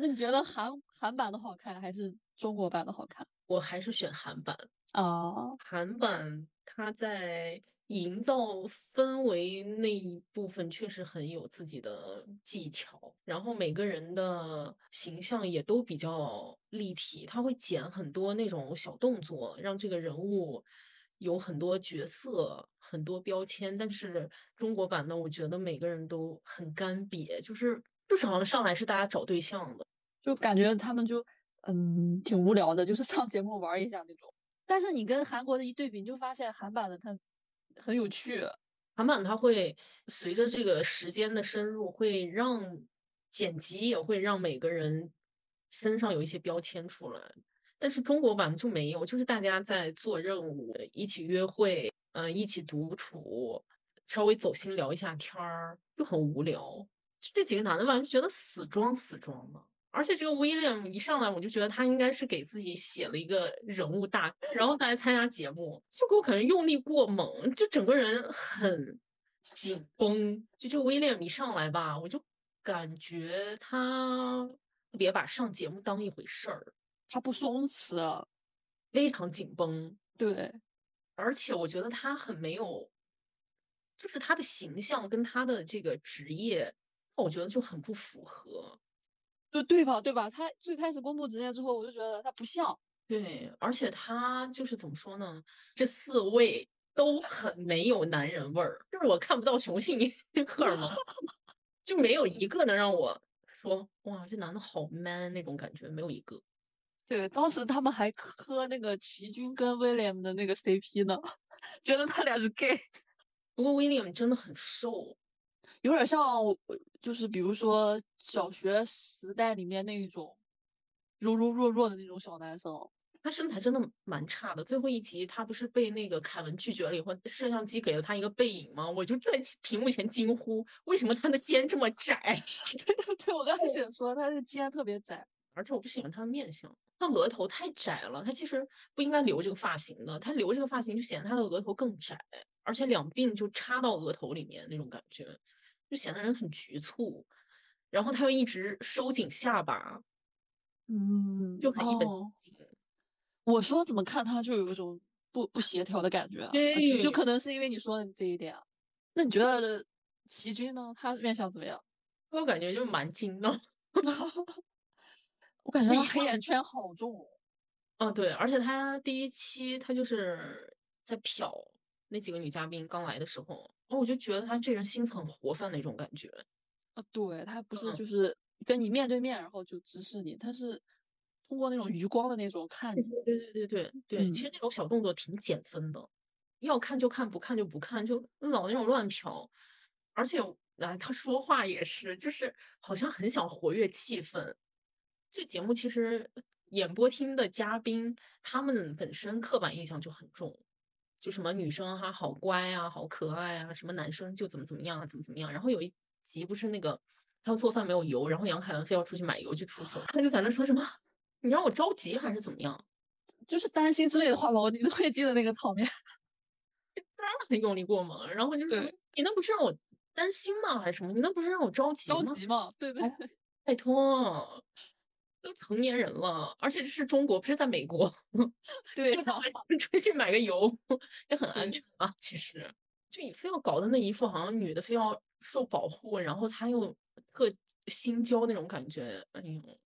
那你觉得韩韩版的好看还是中国版的好看？我还是选韩版。啊，韩版它在营造氛围那一部分确实很有自己的技巧，然后每个人的形象也都比较立体，他会剪很多那种小动作，让这个人物有很多角色、很多标签。但是中国版的，我觉得每个人都很干瘪，就是就是好像上来是大家找对象的，就感觉他们就嗯挺无聊的，就是上节目玩一下那种。但是你跟韩国的一对比，你就发现韩版的它很有趣。韩版它会随着这个时间的深入，会让剪辑也会让每个人身上有一些标签出来。但是中国版就没有，就是大家在做任务，一起约会，嗯，一起独处，稍微走心聊一下天儿，就很无聊。这几个男的吧，就觉得死装死装的。而且这个威廉一上来，我就觉得他应该是给自己写了一个人物大，然后来参加节目，就给我感觉用力过猛，就整个人很紧绷。就这个威廉一上来吧，我就感觉他特别把上节目当一回事儿，他不松弛，非常紧绷。对，而且我觉得他很没有，就是他的形象跟他的这个职业，我觉得就很不符合。就对吧？对吧？他最开始公布职业之后，我就觉得他不像。对，而且他就是怎么说呢？这四位都很没有男人味儿，就是我看不到雄性荷尔蒙，就没有一个能让我说哇，这男的好 man 那种感觉，没有一个。对，当时他们还磕那个齐军跟威廉的那个 CP 呢，觉得他俩是 gay。不过威廉真的很瘦。有点像，就是比如说小学时代里面那一种柔柔弱弱的那种小男生，他身材真的蛮差的。最后一集他不是被那个凯文拒绝了以后，摄像机给了他一个背影吗？我就在屏幕前惊呼：为什么他的肩这么窄？对对对，我刚才想说他的肩特别窄，而且我不喜欢他的面相，他额头太窄了。他其实不应该留这个发型的，他留这个发型就显得他的额头更窄，而且两鬓就插到额头里面那种感觉。就显得人很局促，然后他又一直收紧下巴，嗯，就很一本正经。我说怎么看他就有一种不不协调的感觉，就可能是因为你说的这一点。那你觉得齐军呢？他面相怎么样？我感觉就蛮精的，我感 觉他黑眼圈好重。嗯，对，而且他第一期他就是在瞟那几个女嘉宾刚来的时候。然后我就觉得他这人心很活泛那种感觉，啊，对他不是就是跟你面对面，然后就直视你，他是通过那种余光的那种看你。对对对对对，其实那种小动作挺减分的，要看就看，不看就不看，就老那种乱瞟。而且啊，他说话也是，就是好像很想活跃气氛。这节目其实演播厅的嘉宾，他们本身刻板印象就很重。就什么女生哈好乖啊，好可爱啊，什么男生就怎么怎么样啊，怎么怎么样。然后有一集不是那个他要做饭没有油，然后杨凯文非要出去买油去出去了，他就在那说什么你让我着急还是怎么样，就是担心之类的话吧，我你都会记得那个场面，真的很用力过猛。然后就是你那不是让我担心吗？还是什么？你那不是让我着急吗着急吗？对对，拜托。都成年人了，而且这是中国，不是在美国。对，出去买个油也很安全啊。其实，就你非要搞的那一副好像女的非要受保护，然后他又特心焦那种感觉，哎呦。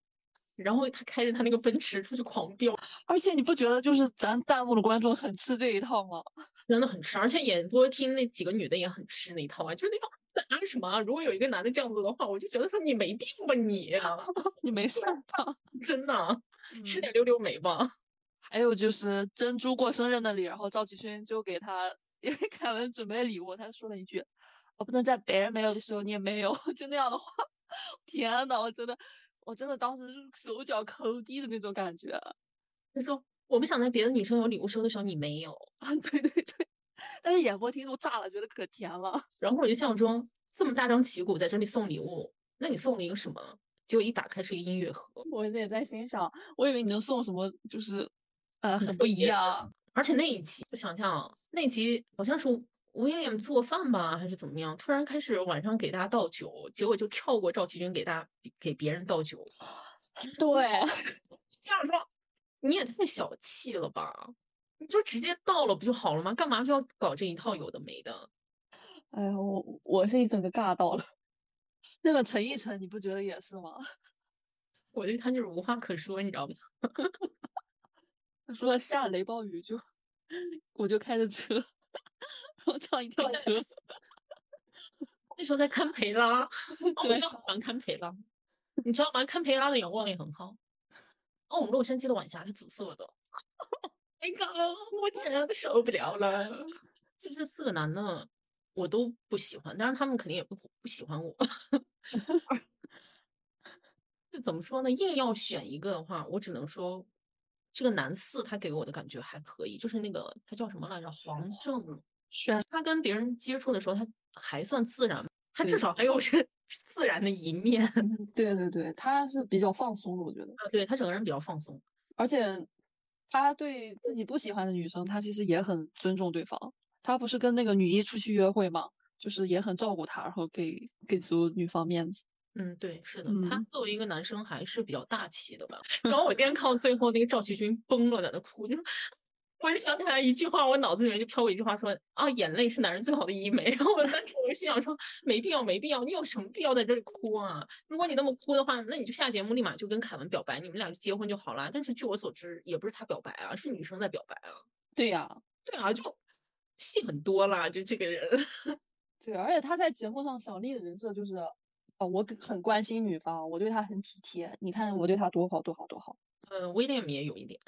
然后他开着他那个奔驰出去狂飙，而且你不觉得就是咱弹幕的观众很吃这一套吗？真的很吃，而且演播厅那几个女的也很吃那一套啊，就是那种。干什么？如果有一个男的这样子的话，我就觉得说你没病吧你，你没事吧？真的，吃点溜溜梅吧。还有就是珍珠过生日那里，然后赵启勋就给他 因为凯文准备礼物，他说了一句：“我不能在别人没有的时候你也没有。”就那样的话，天呐，我真的，我真的当时手脚抠地的那种感觉。他说：“我不想在别的女生有礼物收的时候你没有。”啊，对对对。但是演播厅都炸了，觉得可甜了。然后我就想说，这么大张旗鼓在这里送礼物，那你送了一个什么？结果一打开是一个音乐盒。我也在欣赏，我以为你能送什么，就是呃很不一样。而且那一期，我想想，那一集好像是威廉做饭吧，还是怎么样？突然开始晚上给大家倒酒，结果就跳过赵奇军给大家给别人倒酒。对，这样说你也太小气了吧？你就直接倒了不就好了吗？干嘛非要搞这一套有的没的？哎呀，我我是一整个尬到了。那个陈奕晨，你不觉得也是吗？我对他就是无话可说，你知道吗？他说下雷暴雨就我就开着车，然后唱一跳歌。那时候在堪培拉，我就喜欢堪培拉，你知道吗？堪培拉的阳光也很好。哦，我们洛杉矶的晚霞是紫色的。哎呀，我真的受不了了。就是四个男的，我都不喜欢，当然他们肯定也不不喜欢我。就怎么说呢？硬要选一个的话，我只能说，这个男四他给我的感觉还可以，就是那个他叫什么来着？黄正轩。他跟别人接触的时候，他还算自然，他至少还有是自然的一面。对对对，他是比较放松的，我觉得。啊对他整个人比较放松，而且他对自己不喜欢的女生，他其实也很尊重对方。他不是跟那个女一出去约会吗？就是也很照顾她，然后给给足女方面子。嗯，对，是的，他作为一个男生还是比较大气的吧。然后我今天看到最后那个赵奇军崩了，在那哭，就我就想起来一句话，我脑子里面就飘过一句话，说啊，眼泪是男人最好的医美。然后我当时我就心想说，没必要，没必要，你有什么必要在这里哭啊？如果你那么哭的话，那你就下节目立马就跟凯文表白，你们俩就结婚就好了。但是据我所知，也不是他表白啊，是女生在表白啊。对呀，对啊，就戏很多啦，就这个人。对，而且他在节目上小丽的人设就是。哦，我很关心女方，我对她很体贴。你看我对她多好，多好，多好。嗯，威廉也有一点，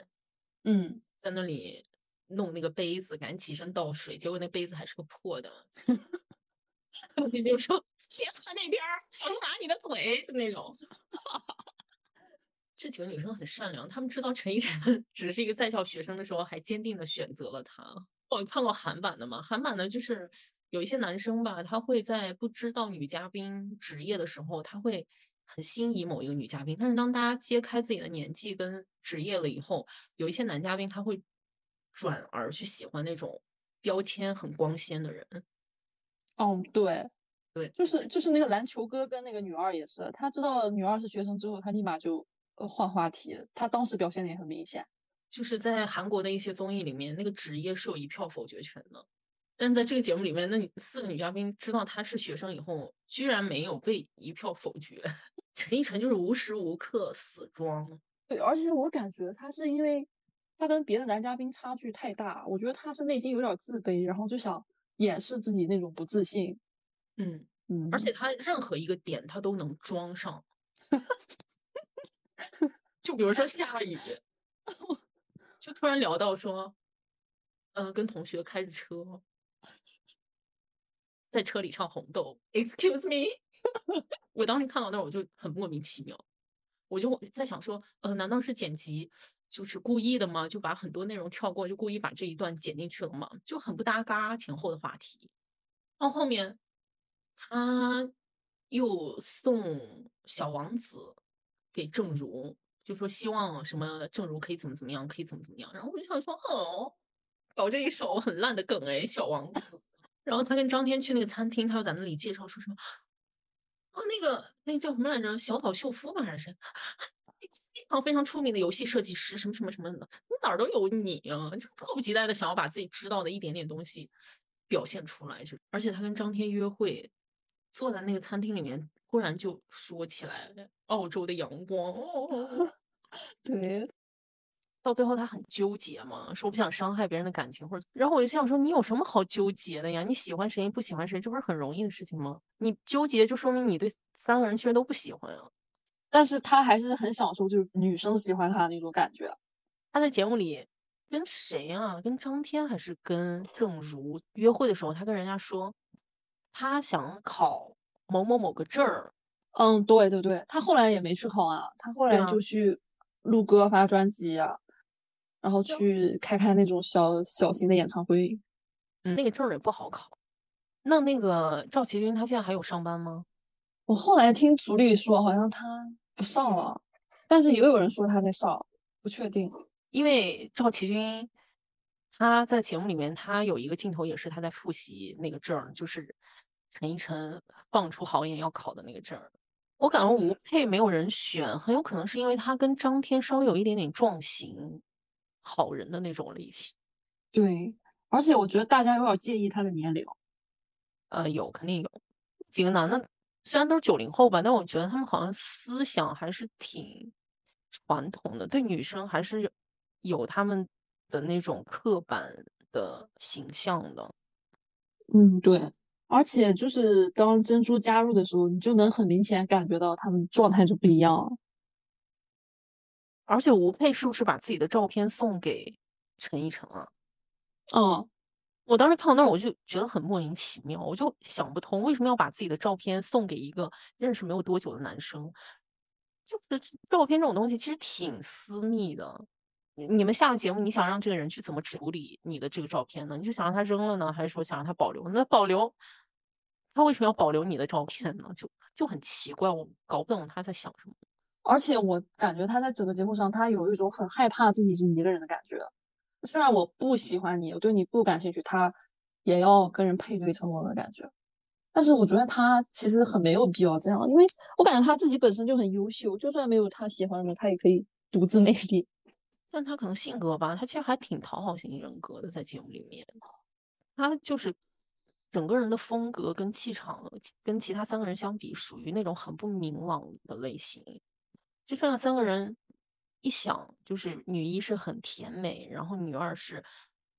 嗯，在那里弄那个杯子，赶紧起身倒水，结果那杯子还是个破的。你就说别喝那边，小心打你的腿，就那种。这几个女生很善良，她们知道陈奕晨只是一个在校学生的时候，还坚定的选择了他。我看过韩版的吗？韩版的就是。有一些男生吧，他会在不知道女嘉宾职业的时候，他会很心仪某一个女嘉宾。但是当大家揭开自己的年纪跟职业了以后，有一些男嘉宾他会转而去喜欢那种标签很光鲜的人。嗯，对，对，就是就是那个篮球哥跟那个女二也是，他知道女二是学生之后，他立马就呃换话题。他当时表现的也很明显，就是在韩国的一些综艺里面，那个职业是有一票否决权的。但是在这个节目里面，那四个女嘉宾知道她是学生以后，居然没有被一票否决。陈奕晨就是无时无刻死装。对，而且我感觉他是因为他跟别的男嘉宾差距太大，我觉得他是内心有点自卑，然后就想掩饰自己那种不自信。嗯嗯，而且他任何一个点他都能装上。就比如说下雨，就突然聊到说，嗯，跟同学开着车。在车里唱红豆，Excuse me，我当时看到那我就很莫名其妙，我就在想说，呃，难道是剪辑就是故意的吗？就把很多内容跳过，就故意把这一段剪进去了吗？就很不搭嘎前后的话题。到后面他又送小王子给郑如，就说希望什么正如可以怎么怎么样，可以怎么怎么样。然后我就想说，哦，搞这一手很烂的梗哎，小王子。然后他跟张天去那个餐厅，他又在那里介绍说什么？哦，那个那个叫什么来着？小岛秀夫吧，还是 非常非常出名的游戏设计师，什么什么什么的，哪儿都有你啊！就迫不及待的想要把自己知道的一点点东西表现出来。就而且他跟张天约会，坐在那个餐厅里面，忽然就说起来澳洲的阳光。对。到最后他很纠结嘛，说我不想伤害别人的感情，或者，然后我就想说，你有什么好纠结的呀？你喜欢谁不喜欢谁，这不是很容易的事情吗？你纠结就说明你对三个人其实都不喜欢啊。但是他还是很享受，就是女生喜欢他的那种感觉。他在节目里跟谁啊？跟张天还是跟郑如约会的时候，他跟人家说他想考某某某个证儿。嗯，对对对，他后来也没去考啊，他后来就去录歌发专辑啊。然后去开开那种小小型的演唱会，嗯，那个证儿也不好考。那那个赵奇军他现在还有上班吗？我后来听组里说，好像他不上了，但是也有人说他在上，不确定。因为赵奇军他在节目里面，他有一个镜头也是他在复习那个证儿，就是陈奕晨放出豪言要考的那个证儿。我感觉吴佩没有人选，很有可能是因为他跟张天稍微有一点点撞型，好人的那种类型。对，而且我觉得大家有点介意他的年龄。呃，有肯定有几个男的，虽然都是九零后吧，但我觉得他们好像思想还是挺传统的，对女生还是有他们的那种刻板的形象的。嗯，对。而且就是当珍珠加入的时候，你就能很明显感觉到他们状态就不一样了。而且吴佩是不是把自己的照片送给陈奕晨了？嗯，我当时看到那儿，我就觉得很莫名其妙，我就想不通为什么要把自己的照片送给一个认识没有多久的男生。就是照片这种东西其实挺私密的。你们下了节目，你想让这个人去怎么处理你的这个照片呢？你是想让他扔了呢，还是说想让他保留？那保留，他为什么要保留你的照片呢？就就很奇怪，我搞不懂他在想什么。而且我感觉他在整个节目上，他有一种很害怕自己是一个人的感觉。虽然我不喜欢你，我对你不感兴趣，他也要跟人配对成功的感觉。但是我觉得他其实很没有必要这样，因为我感觉他自己本身就很优秀，就算没有他喜欢的，他也可以独自美丽。但他可能性格吧，他其实还挺讨好型人格的，在节目里面，他就是整个人的风格跟气场，跟其他三个人相比，属于那种很不明朗的类型。就剩下三个人，一想就是女一是很甜美，然后女二是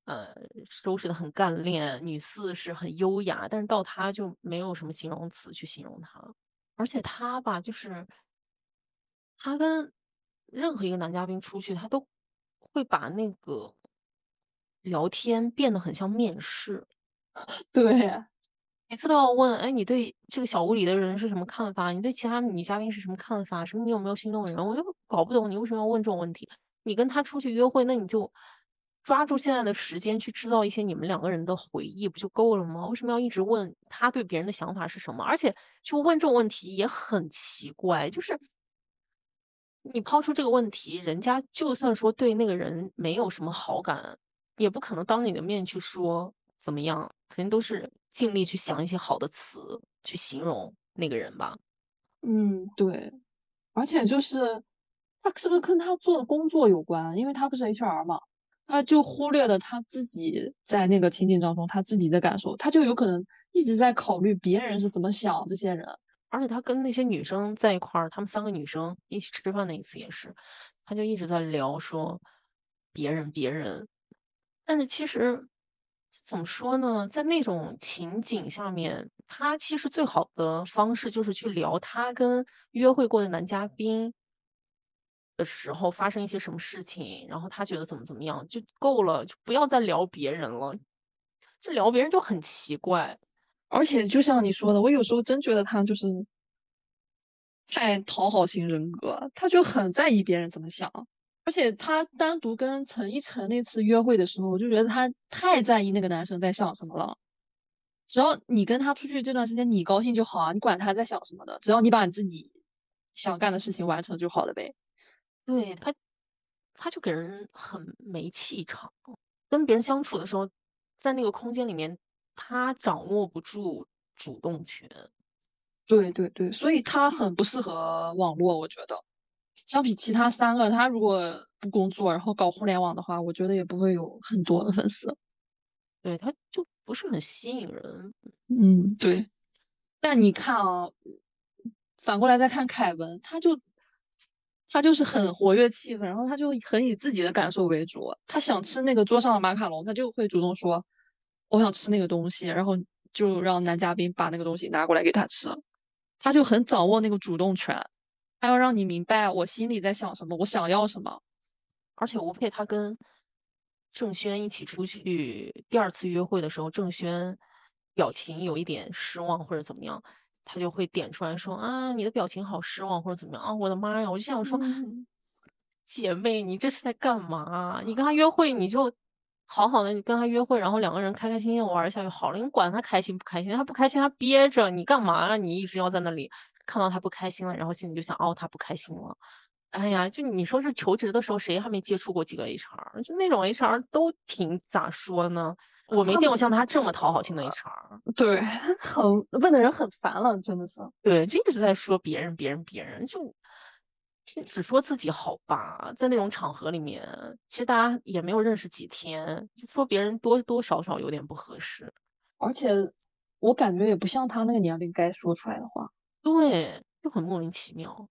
呃收拾的很干练，女四是很优雅，但是到他就没有什么形容词去形容他，而且他吧，就是他跟任何一个男嘉宾出去，他都。会把那个聊天变得很像面试，对，每次都要问，哎，你对这个小屋里的人是什么看法？你对其他女嘉宾是什么看法？什么你有没有心动的人？我就搞不懂你为什么要问这种问题。你跟他出去约会，那你就抓住现在的时间去制造一些你们两个人的回忆，不就够了吗？为什么要一直问他对别人的想法是什么？而且就问这种问题也很奇怪，就是。你抛出这个问题，人家就算说对那个人没有什么好感，也不可能当你的面去说怎么样，肯定都是尽力去想一些好的词去形容那个人吧。嗯，对。而且就是他是不是跟他做的工作有关？因为他不是 HR 嘛，他就忽略了他自己在那个情景当中他自己的感受，他就有可能一直在考虑别人是怎么想这些人。而且他跟那些女生在一块儿，他们三个女生一起吃饭那一次也是，他就一直在聊说别人别人。但是其实怎么说呢，在那种情景下面，他其实最好的方式就是去聊他跟约会过的男嘉宾的时候发生一些什么事情，然后他觉得怎么怎么样就够了，就不要再聊别人了。这聊别人就很奇怪。而且就像你说的，我有时候真觉得他就是太讨好型人格，他就很在意别人怎么想。而且他单独跟陈依晨那次约会的时候，我就觉得他太在意那个男生在想什么了。只要你跟他出去这段时间，你高兴就好啊，你管他在想什么的，只要你把你自己想干的事情完成就好了呗。对他，他就给人很没气场，跟别人相处的时候，在那个空间里面。他掌握不住主动权，对对对，所以他很不适合网络。我觉得，相比其他三个，他如果不工作，然后搞互联网的话，我觉得也不会有很多的粉丝。对，他就不是很吸引人。嗯，对。但你看啊，反过来再看凯文，他就他就是很活跃气氛，然后他就很以自己的感受为主。他想吃那个桌上的马卡龙，他就会主动说。我想吃那个东西，然后就让男嘉宾把那个东西拿过来给他吃，他就很掌握那个主动权，他要让你明白我心里在想什么，我想要什么。而且吴佩他跟郑轩一起出去第二次约会的时候，郑轩表情有一点失望或者怎么样，他就会点出来说啊，你的表情好失望或者怎么样啊，我的妈呀！我就想说，姐妹，你这是在干嘛？你跟他约会你就。好好的，你跟他约会，然后两个人开开心心玩一下就好了。你管他开心不开心，他不开心他憋着，你干嘛呀？你一直要在那里看到他不开心了，然后心里就想，哦，他不开心了。哎呀，就你说是求职的时候，谁还没接触过几个 HR？就那种 HR 都挺咋说呢？我没见过像他这么讨好性的 HR。对，很问的人很烦了，真的是。对，就一直在说别人，别人，别人，就就只说自己好吧。在那种场合里面，其实大家也没有认识几天，就说别人多多少少有点不合适。而且我感觉也不像他那个年龄该说出来的话。对，就很莫名其妙。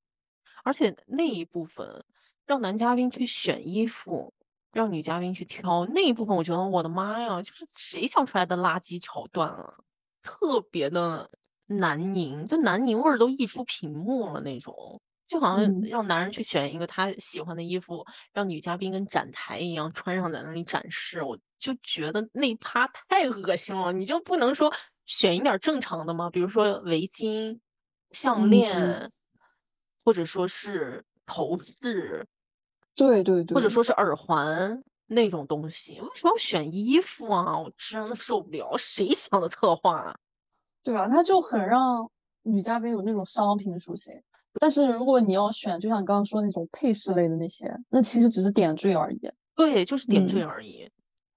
而且那一部分让男嘉宾去选衣服，让女嘉宾去挑那一部分，我觉得我的妈呀，就是谁想出来的垃圾桥段啊，特别的南宁，就南宁味儿都溢出屏幕了那种。就好像嗯让男人去选一个他喜欢的衣服，让女嘉宾跟展台一样穿上在那里展示，我就觉得那趴太恶心了。你就不能说选一点正常的吗？比如说围巾、项嗯链，或者说是头饰，对对对，或者说是耳环那种东西，为什么要选衣服啊？我真的受不了，谁想的策划啊？对吧？他就很让女嘉宾有那种商品属性。但是如果你要选，就像你刚刚说那种配饰类的那些，那其实只是点缀而已。对，就是点缀嗯而已，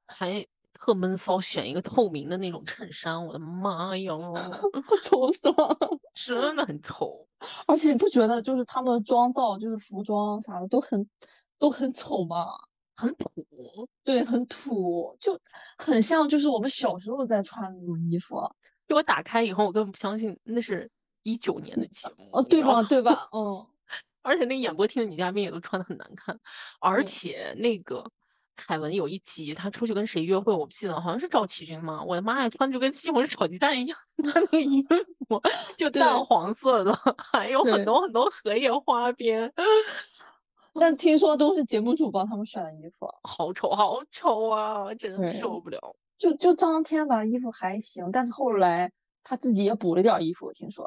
还特闷骚，选一个透明的那种衬衫，我的妈呀，丑死了！真的很丑。而且你不觉得就是他们的妆造，就是服装啥的都很都很丑吗？很土，对，很土，就很像就是我们小时候在穿的那种衣服。就我打开以后，我根本不相信那是一九年的节目，哦，对吧？对吧？嗯，而且那个演播厅的女嘉宾也都穿的很难看，而且那个凯文有一集他出去跟谁约会，我不记得，好像是赵启军吗？我的妈呀，穿的就跟西红柿炒鸡蛋一样，他那个衣服 就淡黄色的，还有很多很多荷叶花边，但听说都是节目组帮他们选的衣服。好丑，好丑啊！真的对受不了。就就张天吧，衣服还行，但是后来他自己也补了点衣服，我听说。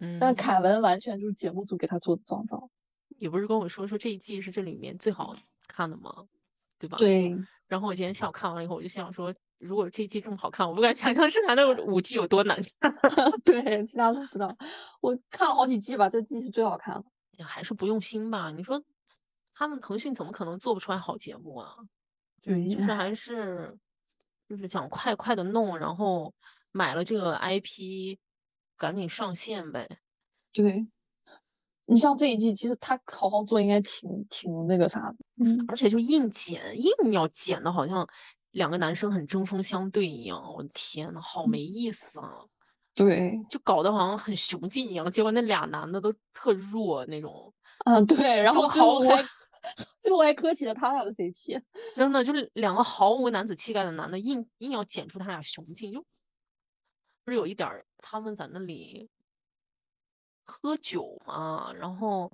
嗯，但凯文完全就是节目组给他做的妆造。你不是跟我说说这一季是这里面最好看的吗？对吧？。对，然后我今天下午看完了以后，我就想说，如果这一季这么好看，我不敢想象剩下的五季有多难看。对，其他都不知道。我看了好几季吧，这季是最好看的。还是不用心吧？你说他们腾讯怎么可能做不出来好节目啊？对，就是还是就是想快快的弄，然后买了这个 IP，赶紧上线呗。对。你像这一季，其实他好好做，应该挺挺那个啥的。嗯，而且就硬剪，硬要剪的好像两个男生很针锋相对一样。我的天呐，好没意思啊！对，就搞得好像很雄劲一样，结果那俩男的都特弱那种，嗯，对，然后最后毫无还 最后还磕起了他俩的 CP。真的就是两个毫无男子气概的男的，硬硬要剪出他俩雄劲，就不是有一点儿他们在那里喝酒嘛，然后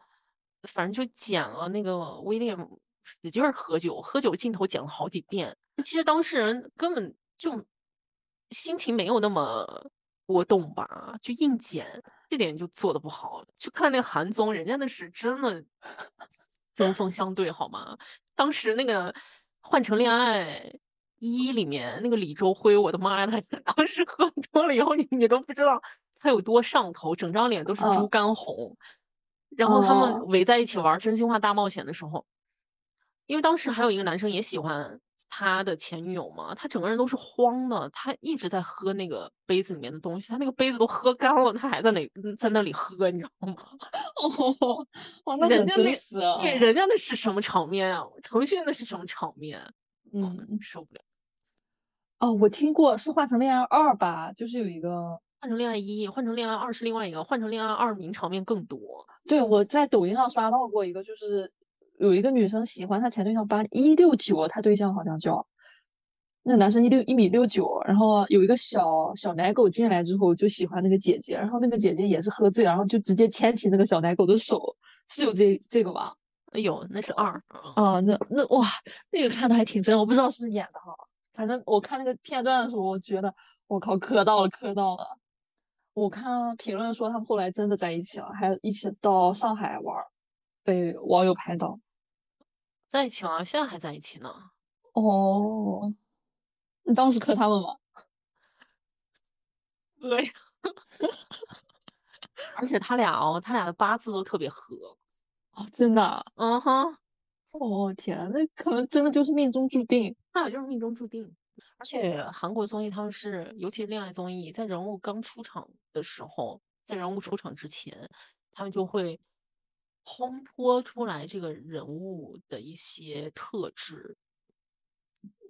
反正就剪了那个威廉使劲儿喝酒，喝酒镜头剪了好几遍。其实当事人根本就心情没有那么波动吧，就硬剪，这点就做的不好。去看那个韩综，人家那是真的 针锋相对，好吗？当时那个《换成恋爱一》里面那个李周辉，我的妈呀，他 当时喝多了以后，你你都不知道他有多上头，整张脸都是猪嗯肝红。然后他们哦围在一起玩真心话大冒险的时候，因为当时还有一个男生也喜欢他的前女友嘛，他整个人都是慌的，他一直在喝那个杯子里面的东西，他那个杯子都喝干了，他还在那在那里喝，你知道吗？哦，哇，那很人家那真。对，人家那是什么场面啊？腾讯那是什么场面？嗯，受不了。哦，我听过是《换成恋爱二》吧，就是有一个，换成恋爱一，换成恋爱二是另外一个，换成恋爱二名场面更多。对，我在抖音上刷到过一个，就是有一个女生喜欢她前对象八一六九，她对象好像叫那男生一六一米六九，然后有一个小小奶狗进来之后就喜欢那个姐姐，然后那个姐姐也是喝醉，然后就直接牵起那个小奶狗的手，是有这这个吧？哎呦，那是二。嗯啊，那那哇，那个看的还挺真，我不知道是不是演的哈。反正我看那个片段的时候，我觉得我靠，磕到了，磕到了。我看评论说他们后来真的在一起了，还一起到上海玩，被网友拍到。在一起了，现在还在一起呢。哦，你当时磕他们吗？对呀，而且他俩哦，他俩的八字都特别合。哦，真的啊？嗯哼，哦天，那可能真的就是命中注定。他俩就是命中注定。而且韩国综艺他们是尤其是恋爱综艺，在人物刚出场的时候，在人物出场之前，他们就会烘托出来这个人物的一些特质。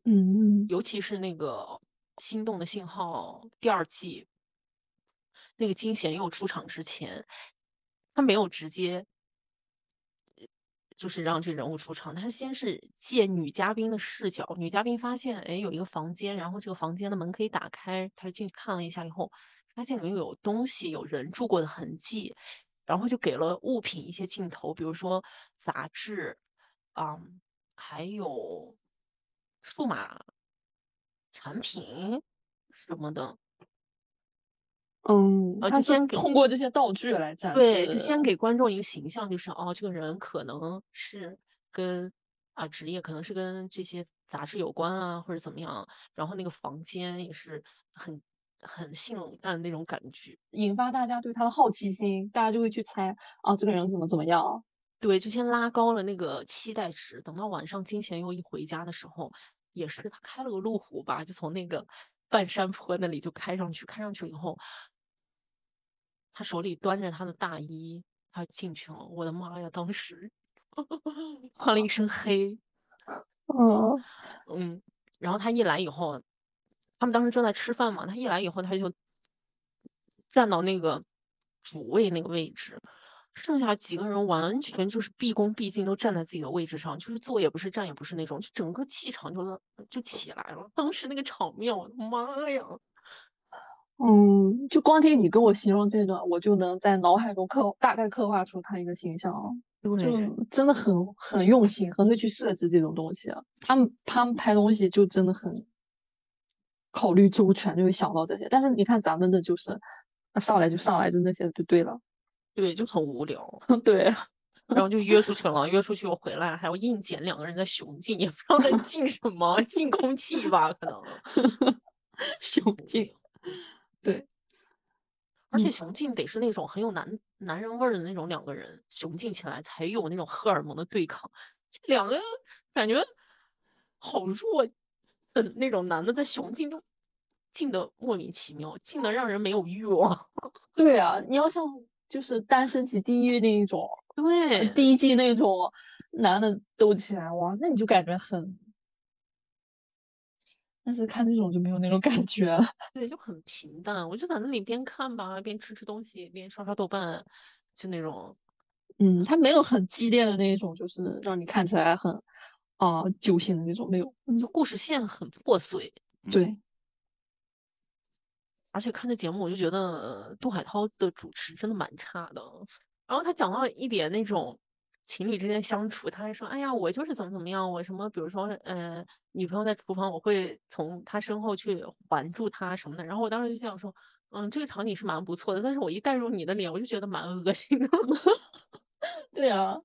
嗯，尤其是那个《心动的信号》第二季，那个金贤佑出场之前，他没有直接就是让这人物出场，他先是借女嘉宾的视角，女嘉宾发现，哎，有一个房间，然后这个房间的门可以打开，他就进去看了一下以后，发现里面有东西，有人住过的痕迹，然后就给了物品一些镜头，比如说杂志，嗯，还有数码产品什么的。嗯，呃，他就先给通过这些道具来展对，就先给观众一个形象，就是哦，这个人可能是跟啊职业可能是跟这些杂志有关啊，或者怎么样。然后那个房间也是很很性冷淡的那种感觉。引发大家对他的好奇心，大家就会去猜啊，这个人怎么怎么样。对，就先拉高了那个期待值。等到晚上金贤又一回家的时候，也是他开了个路虎吧，就从那个半山坡那里就开上去，开上去以后，他手里端着他的大衣，他进去了。我的妈呀，当时换了一身黑，嗯嗯，然后他一来以后，他们当时正在吃饭嘛，他一来以后，他就站到那个主位那个位置，剩下几个人完全就是毕恭毕敬，都站在自己的位置上，就是坐也不是，站也不是那种，就整个气场就就起来了。当时那个场面，我的妈呀！嗯，就光听你跟我形容这段，我就能在脑海中刻大概刻画出他一个形象了。就，真的很很用心，很会去设置这种东西啊。他们他们拍东西就真的很考虑周全，就会想到这些。但是你看咱们的就是上来就上来就那些就对了，对，就很无聊。对，然后就约出去了，约出去我回来还要硬捡两个人在雄竞，也不知道在 竞什么，竞空气吧，可能。雄竞，对，而且嗯雄竞得是那种很有男男人味儿的那种两个人雄竞起来才有那种荷尔蒙的对抗。这两个感觉好弱的那种男的在雄竞就竞的莫名其妙，竞的让人没有欲望。对啊，你要像就是单身级地狱那一种，呃对，第一季那种男的斗起来，哇，那你就感觉很。但是看这种就没有那种感觉了。对，就很平淡。我就在那里边看吧，边吃吃东西，边刷刷豆瓣，就那种。嗯，它没有很激烈的那种，就是让你看起来很啊、揪心的那种，没有。就故事线很破碎，对，而且看这节目我就觉得杜海涛的主持真的蛮差的。然后他讲到一点那种情侣之间相处，他还说：“哎呀，我就是怎么怎么样，我什么，比如说，呃，女朋友在厨房，我会从她身后去环住她什么的。”然后我当时就想说：“嗯，这个场景是蛮不错的，但是我一带入你的脸，我就觉得蛮恶心的。对啊，